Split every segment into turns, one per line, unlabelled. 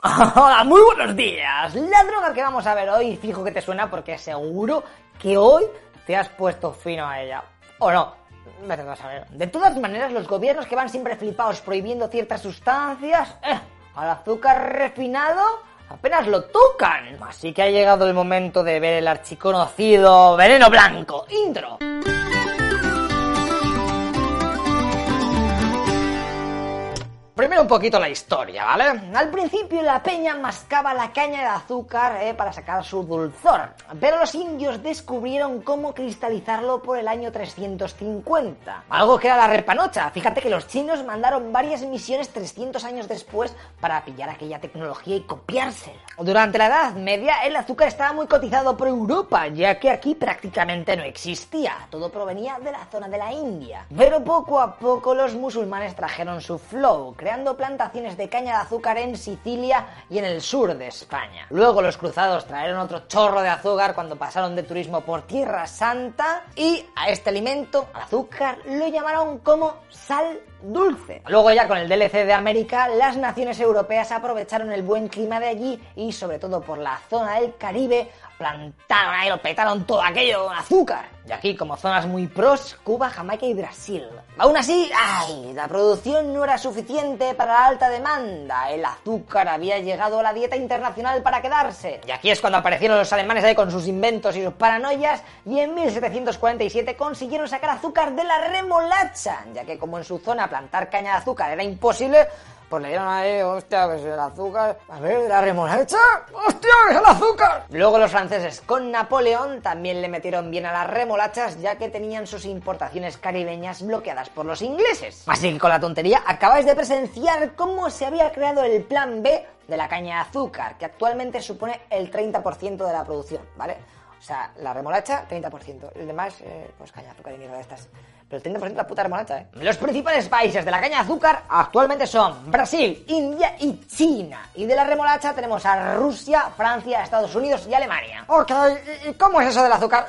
Hola, muy buenos días. La droga que vamos a ver hoy, fijo que te suena porque seguro que hoy te has puesto fino a ella. ¿O no? Vete a saber. De todas maneras, los gobiernos que van siempre flipados prohibiendo ciertas sustancias, eh, al azúcar refinado apenas lo tocan. Así que ha llegado el momento de ver el archiconocido veneno blanco. Intro. Primero un poquito la historia, ¿vale? Al principio la peña mascaba la caña de azúcar eh, para sacar su dulzor, pero los indios descubrieron cómo cristalizarlo por el año 350. Algo que era la repanocha. Fíjate que los chinos mandaron varias misiones 300 años después para pillar aquella tecnología y copiársela. Durante la Edad Media el azúcar estaba muy cotizado por Europa, ya que aquí prácticamente no existía. Todo provenía de la zona de la India. Pero poco a poco los musulmanes trajeron su flow, creando plantaciones de caña de azúcar en Sicilia y en el sur de España. Luego los cruzados trajeron otro chorro de azúcar cuando pasaron de turismo por Tierra Santa y a este alimento, al azúcar, lo llamaron como sal dulce. Luego ya con el DLC de América, las naciones europeas aprovecharon el buen clima de allí y sobre todo por la zona del Caribe plantaron ahí, lo petaron todo aquello con azúcar. Y aquí, como zonas muy pros, Cuba, Jamaica y Brasil. Aún así, ¡ay! La producción no era suficiente para la alta demanda. El azúcar había llegado a la dieta internacional para quedarse. Y aquí es cuando aparecieron los alemanes ahí con sus inventos y sus paranoias y en 1747 consiguieron sacar azúcar de la remolacha, ya que como en su zona plantar caña de azúcar era imposible, pues le dieron ahí, hostia, pues el azúcar. A ver, la remolacha. ¡Hostia, es el azúcar! Luego los franceses con Napoleón también le metieron bien a las remolachas, ya que tenían sus importaciones caribeñas bloqueadas por los ingleses. Así que con la tontería acabáis de presenciar cómo se había creado el plan B de la caña de azúcar, que actualmente supone el 30% de la producción, ¿vale? O sea, la remolacha, 30%. El demás, eh, pues caña de azúcar y mierda de estas. Pero el 30% la puta remolacha, ¿eh? Los principales países de la caña de azúcar actualmente son Brasil, India y China. Y de la remolacha tenemos a Rusia, Francia, Estados Unidos y Alemania. Ok, ¿y cómo es eso del azúcar?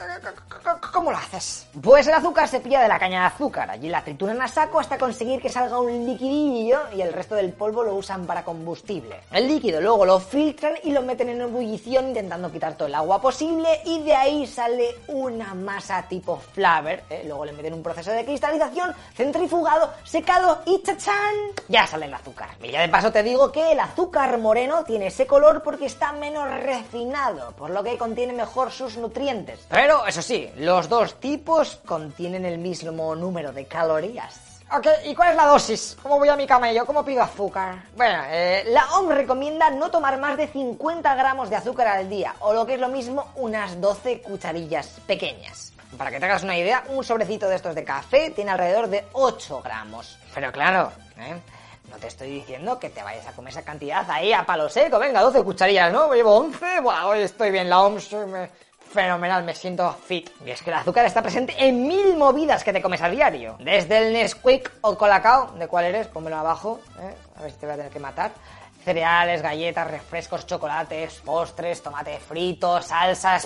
¿Cómo lo haces? Pues el azúcar se pilla de la caña de azúcar. Allí la trituran a saco hasta conseguir que salga un liquidillo y el resto del polvo lo usan para combustible. El líquido luego lo filtran y lo meten en ebullición intentando quitar todo el agua posible y de ahí sale una masa tipo flavor. ¿eh? Luego le meten un proceso de cristalización, centrifugado, secado y ¡chachán! Ya sale el azúcar. Y ya de paso te digo que el azúcar moreno tiene ese color porque está menos refinado, por lo que contiene mejor sus nutrientes. Pero eso sí, los dos tipos contienen el mismo número de calorías. Ok, ¿y cuál es la dosis? ¿Cómo voy a mi camello? ¿Cómo pido azúcar? Bueno, eh, la OMS recomienda no tomar más de 50 gramos de azúcar al día, o lo que es lo mismo, unas 12 cucharillas pequeñas. Para que te hagas una idea, un sobrecito de estos de café tiene alrededor de 8 gramos. Pero claro, ¿eh? No te estoy diciendo que te vayas a comer esa cantidad ahí a palo seco. Venga, 12 cucharillas, ¿no? Llevo 11. Buah, hoy estoy bien. La OMS me... fenomenal, me siento fit. Y es que el azúcar está presente en mil movidas que te comes a diario. Desde el Nesquik o Colacao, ¿de cuál eres? Pónmelo abajo, ¿eh? a ver si te voy a tener que matar cereales, galletas, refrescos, chocolates, postres, tomate frito, salsas,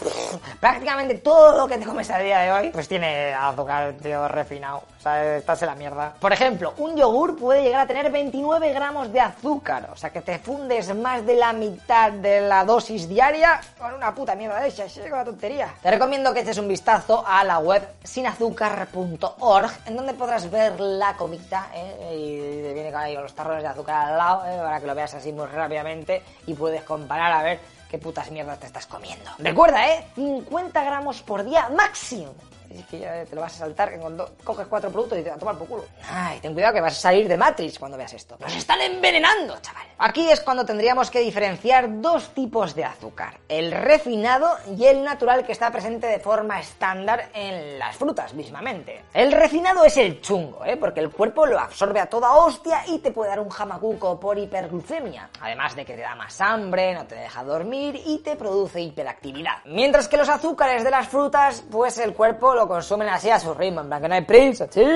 prácticamente todo lo que te comes a día de hoy, pues tiene azúcar, tío, refinado. O sea, estás en la mierda. Por ejemplo, un yogur puede llegar a tener 29 gramos de azúcar. O sea, que te fundes más de la mitad de la dosis diaria con una puta mierda de esa. Es una tontería. Te recomiendo que eches un vistazo a la web sinazúcar.org, en donde podrás ver la comida, ¿eh? Y viene con los tarrones de azúcar al lado, ¿eh? para que lo veas así muy rápidamente y puedes comparar a ver qué putas mierdas te estás comiendo. Recuerda, ¿eh? 50 gramos por día máximo. Es que ya te lo vas a saltar, que cuando coges cuatro productos y te va a tomar por culo. Ay, ten cuidado que vas a salir de Matrix cuando veas esto. ¡Nos están envenenando, chaval! Aquí es cuando tendríamos que diferenciar dos tipos de azúcar. El refinado y el natural que está presente de forma estándar en las frutas mismamente. El refinado es el chungo, ¿eh? Porque el cuerpo lo absorbe a toda hostia y te puede dar un jamacuco por hiperglucemia. Además de que te da más hambre, no te deja dormir y te produce hiperactividad. Mientras que los azúcares de las frutas, pues el cuerpo lo consumen así a su ritmo, en plan que no hay prisa, chico,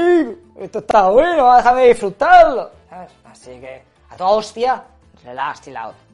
esto está bueno, déjame disfrutarlo, ¿sabes? Así que, a toda hostia, relax, chill out.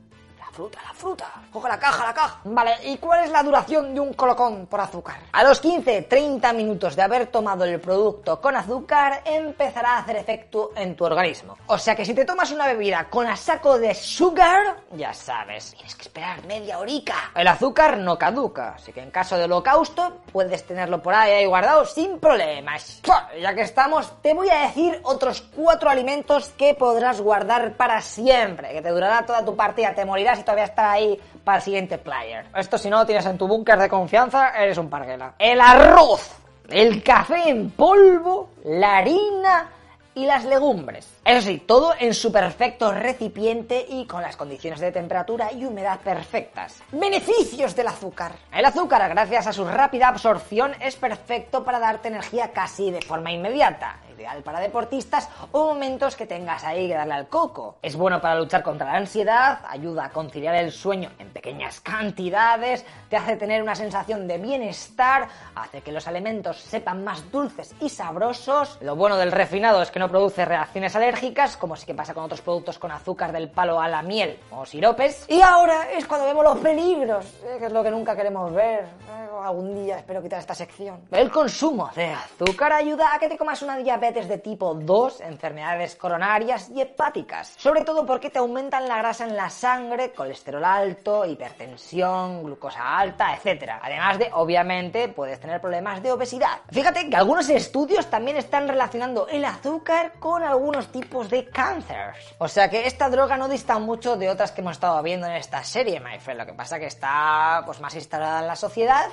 Fruta, la fruta. Coge la caja, la caja. Vale, ¿y cuál es la duración de un colocón por azúcar? A los 15-30 minutos de haber tomado el producto con azúcar, empezará a hacer efecto en tu organismo. O sea que si te tomas una bebida con a saco de sugar, ya sabes, tienes que esperar media horica. El azúcar no caduca, así que en caso de holocausto, puedes tenerlo por ahí guardado sin problemas. Ya que estamos, te voy a decir otros cuatro alimentos que podrás guardar para siempre, que te durará toda tu partida, te morirás todavía está ahí para el siguiente player. Esto si no lo tienes en tu búnker de confianza, eres un parguela. El arroz, el café en polvo, la harina y las legumbres. Eso sí, todo en su perfecto recipiente y con las condiciones de temperatura y humedad perfectas. Beneficios del azúcar. El azúcar, gracias a su rápida absorción, es perfecto para darte energía casi de forma inmediata ideal para deportistas o momentos que tengas ahí que darle al coco. Es bueno para luchar contra la ansiedad, ayuda a conciliar el sueño en pequeñas cantidades, te hace tener una sensación de bienestar, hace que los alimentos sepan más dulces y sabrosos. Lo bueno del refinado es que no produce reacciones alérgicas, como sí que pasa con otros productos con azúcar del palo a la miel o siropes. Y ahora es cuando vemos los peligros, eh, que es lo que nunca queremos ver. Eh, algún día espero quitar esta sección. El consumo de azúcar ayuda a que te comas una diabetes de tipo 2, enfermedades coronarias y hepáticas. Sobre todo porque te aumentan la grasa en la sangre, colesterol alto, hipertensión, glucosa alta, etc. Además de, obviamente, puedes tener problemas de obesidad. Fíjate que algunos estudios también están relacionando el azúcar con algunos tipos de cáncer. O sea que esta droga no dista mucho de otras que hemos estado viendo en esta serie, my friend. Lo que pasa que está pues más instalada en la sociedad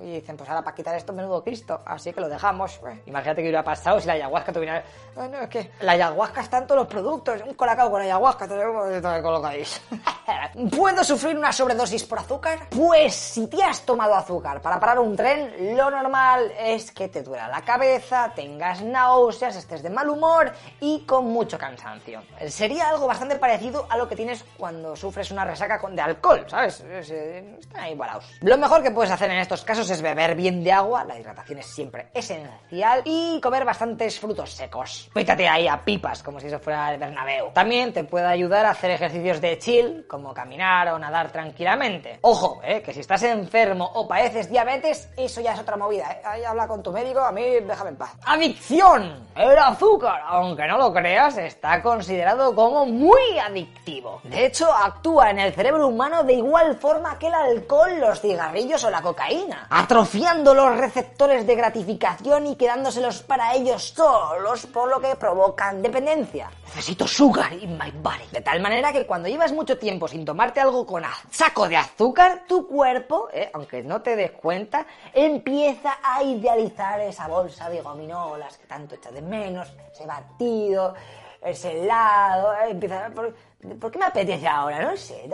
y dicen, pues ahora para quitar esto, menudo Cristo, así que lo dejamos. Pues, imagínate que hubiera pasado si la ayahuasca tuviera... Bueno, es que la ayahuasca está en todos los productos, un colacao con ayahuasca, te lo colocáis. ¿Puedo sufrir una sobredosis por azúcar? Pues si te has tomado azúcar para parar un tren, lo normal es que te duela la cabeza, tengas náuseas, estés de mal humor y con mucho cansancio. Sería algo bastante parecido a lo que tienes cuando sufres una resaca de alcohol, ¿sabes? Eh, están igualados. Lo mejor que puedes hacer en estos casos es beber bien de agua, la hidratación es siempre esencial, y comer bastantes frutos secos. Pítate ahí a pipas, como si eso fuera el Bernabéu. También te puede ayudar a hacer ejercicios de chill, como caminar o nadar tranquilamente. Ojo, eh, que si estás enfermo o padeces diabetes, eso ya es otra movida. ¿eh? Habla con tu médico, a mí déjame en paz. Adicción. El azúcar, aunque no lo creas, está considerado como muy adictivo. De hecho, actúa en el cerebro humano de igual forma que el alcohol, los cigarrillos o la cocaína atrofiando los receptores de gratificación y quedándoselos para ellos solos, por lo que provocan dependencia. Necesito sugar in my body. De tal manera que cuando llevas mucho tiempo sin tomarte algo con saco de azúcar, tu cuerpo, eh, aunque no te des cuenta, empieza a idealizar esa bolsa de gominolas que tanto echas de menos, ese batido, ese helado, eh, empieza... ¿por, ¿por, qué me apetece ahora? No sé.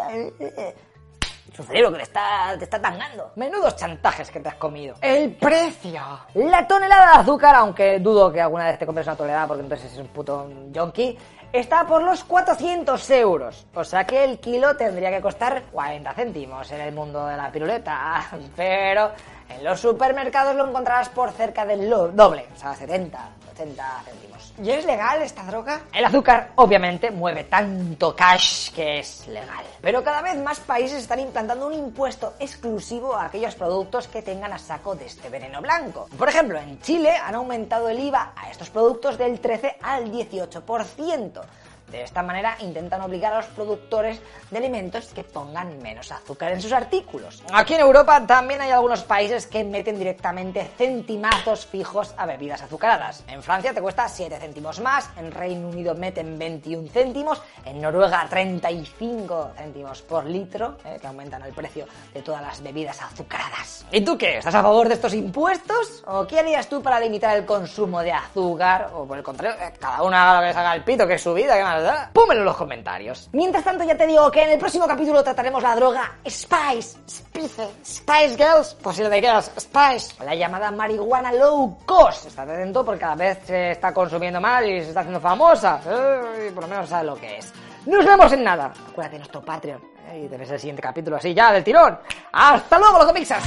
Su cerebro que le está, te está tangando. Menudos chantajes que te has comido. El precio. La tonelada de azúcar, aunque dudo que alguna vez te compres una tonelada porque entonces es un puto junkie, está por los 400 euros. O sea que el kilo tendría que costar 40 céntimos en el mundo de la piruleta. Pero en los supermercados lo encontrarás por cerca del doble, o sea, 70, 80 céntimos. ¿Y es legal esta droga? El azúcar, obviamente, mueve tanto cash que es legal. Pero cada vez más países están implantando un impuesto exclusivo a aquellos productos que tengan a saco de este veneno blanco. Por ejemplo, en Chile han aumentado el IVA a estos productos del 13 al 18%. De esta manera intentan obligar a los productores de alimentos que pongan menos azúcar en sus artículos. Aquí en Europa también hay algunos países que meten directamente centimazos fijos a bebidas azucaradas. En Francia te cuesta 7 céntimos más, en Reino Unido meten 21 céntimos, en Noruega 35 céntimos por litro, eh, que aumentan el precio de todas las bebidas azucaradas. ¿Y tú qué? ¿Estás a favor de estos impuestos? ¿O qué harías tú para limitar el consumo de azúcar? O por el contrario, eh, cada uno haga lo que les haga el pito, que es su vida, que más Pónmelo en los comentarios. Mientras tanto, ya te digo que en el próximo capítulo trataremos la droga Spice, Spice, Spice Girls, pues si lo de Girls, Spice, la llamada marihuana low cost. Estate atento porque cada vez se está consumiendo más y se está haciendo famosa. y por lo menos sabes lo que es. Nos vemos en nada. Acuérdate de nuestro Patreon. Y te ves el siguiente capítulo así ya, del tirón. ¡Hasta luego, los comixas!